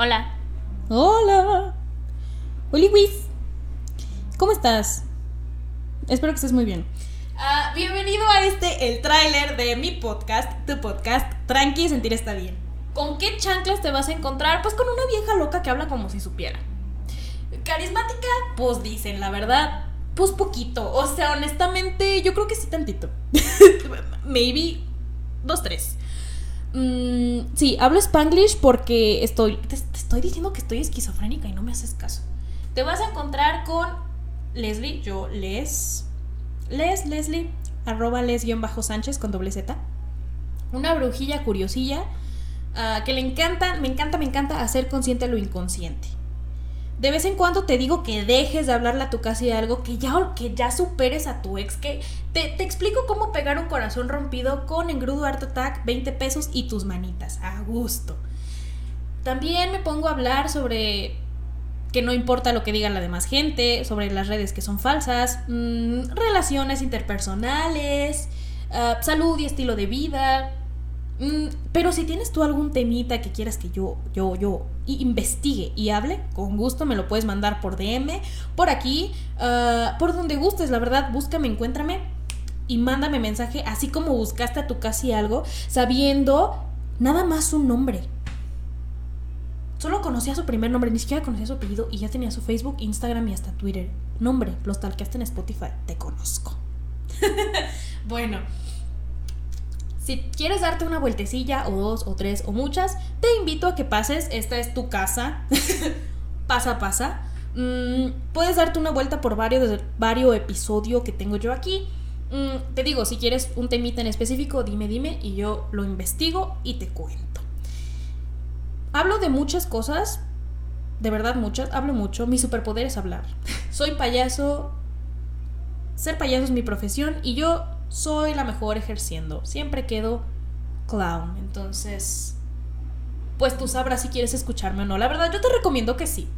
Hola. Hola. Hola, Luis. ¿Cómo estás? Espero que estés muy bien. Ah, bienvenido a este, el tráiler de mi podcast, tu podcast, Tranqui, sentir está bien. ¿Con qué chanclas te vas a encontrar? Pues con una vieja loca que habla como si supiera. Carismática, pues dicen, la verdad, pues poquito. O sea, honestamente, yo creo que sí tantito. Maybe dos, tres. Mm, sí, hablo spanglish porque estoy. Te, estoy diciendo que estoy esquizofrénica y no me haces caso. Te vas a encontrar con Leslie, yo les. Les, Leslie, arroba les-sánchez con doble Z. Una brujilla curiosilla ah, que le encanta, me encanta, me encanta hacer consciente lo inconsciente de vez en cuando te digo que dejes de hablarle a tu casa y algo, que ya, que ya superes a tu ex, que te, explico cómo pegar un corazón rompido con engrudo Art Attack, 20 pesos y tus manitas, a gusto. También me pongo a hablar sobre que no importa lo que diga la demás gente, sobre las redes que son falsas, mm, relaciones interpersonales, ah, salud y estilo de vida, Mm, pero si tienes tú algún temita que quieras que yo, yo, yo investigue y hable, con gusto me lo puedes mandar por DM, por aquí, ah, por donde gustes, la verdad, búscame, encuéntrame y mándame mensaje, así como buscaste a tu casi algo, sabiendo nada más su nombre. Solo conocía su primer nombre, ni siquiera conocía su apellido y ya tenía su Facebook, Instagram y hasta Twitter. Nombre, los talqueaste en Spotify, te conozco. bueno. Si quieres darte una vueltecilla o dos o tres o muchas, te invito a que pases. Esta es tu casa. pasa, pasa. Mm, puedes darte una vuelta por varios, varios episodios que tengo yo aquí. Mm, te digo, si quieres un temita en específico, dime, dime y yo lo investigo y te cuento. Hablo de muchas cosas, de verdad muchas, hablo mucho. Mi superpoder es hablar. Soy payaso. Ser payaso es mi profesión y yo soy la mejor ejerciendo. Siempre quedo clown. Entonces, pues tú sabrás si quieres escucharme o no. La verdad, yo te recomiendo que sí.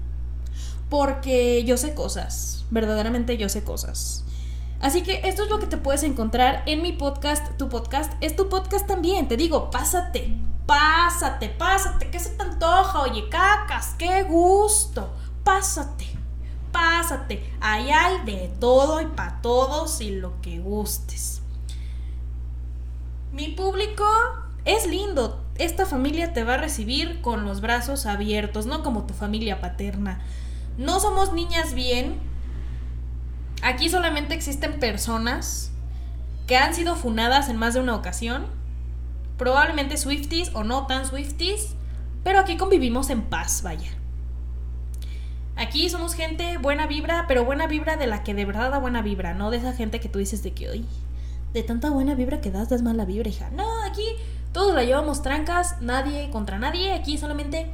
Porque yo sé cosas. Verdaderamente yo sé cosas. Así que esto es lo que te puedes encontrar en mi podcast. Tu podcast es tu podcast también. Te digo, pásate, pásate, pásate. ¿Qué se te antoja? Oye, cacas, qué gusto. Pásate, pásate. Ahí hay de todo y para todos y lo que gustes. Mi público es lindo. Esta familia te va a recibir con los brazos abiertos, no como tu familia paterna. No somos niñas bien. Aquí solamente existen personas que han sido funadas en más de una ocasión. Probablemente Swifties o no tan Swifties. Pero aquí convivimos en paz, vaya. Aquí somos gente buena vibra, pero buena vibra de la que de verdad da buena vibra, no de esa gente que tú dices de que, hoy de tanta buena vibra que das, das mala vibra, hija. No, aquí todos la llevamos trancas, nadie contra nadie, aquí solamente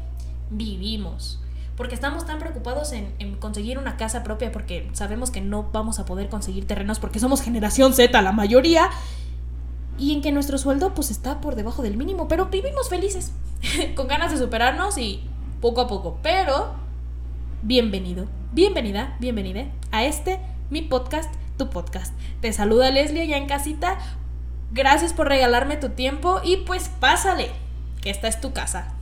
vivimos. Porque estamos tan preocupados en, conseguir una casa propia porque sabemos que no vamos a poder conseguir terrenos porque somos generación Z la mayoría. Y en que nuestro sueldo pues está por debajo del mínimo, pero vivimos felices, con ganas de superarnos y poco a poco. Pero, bienvenido, bienvenida, bienvenida a este, mi podcast tu podcast. Te saluda Leslie ya en casita. Gracias por regalarme tu tiempo y pues pásale, que esta es tu casa.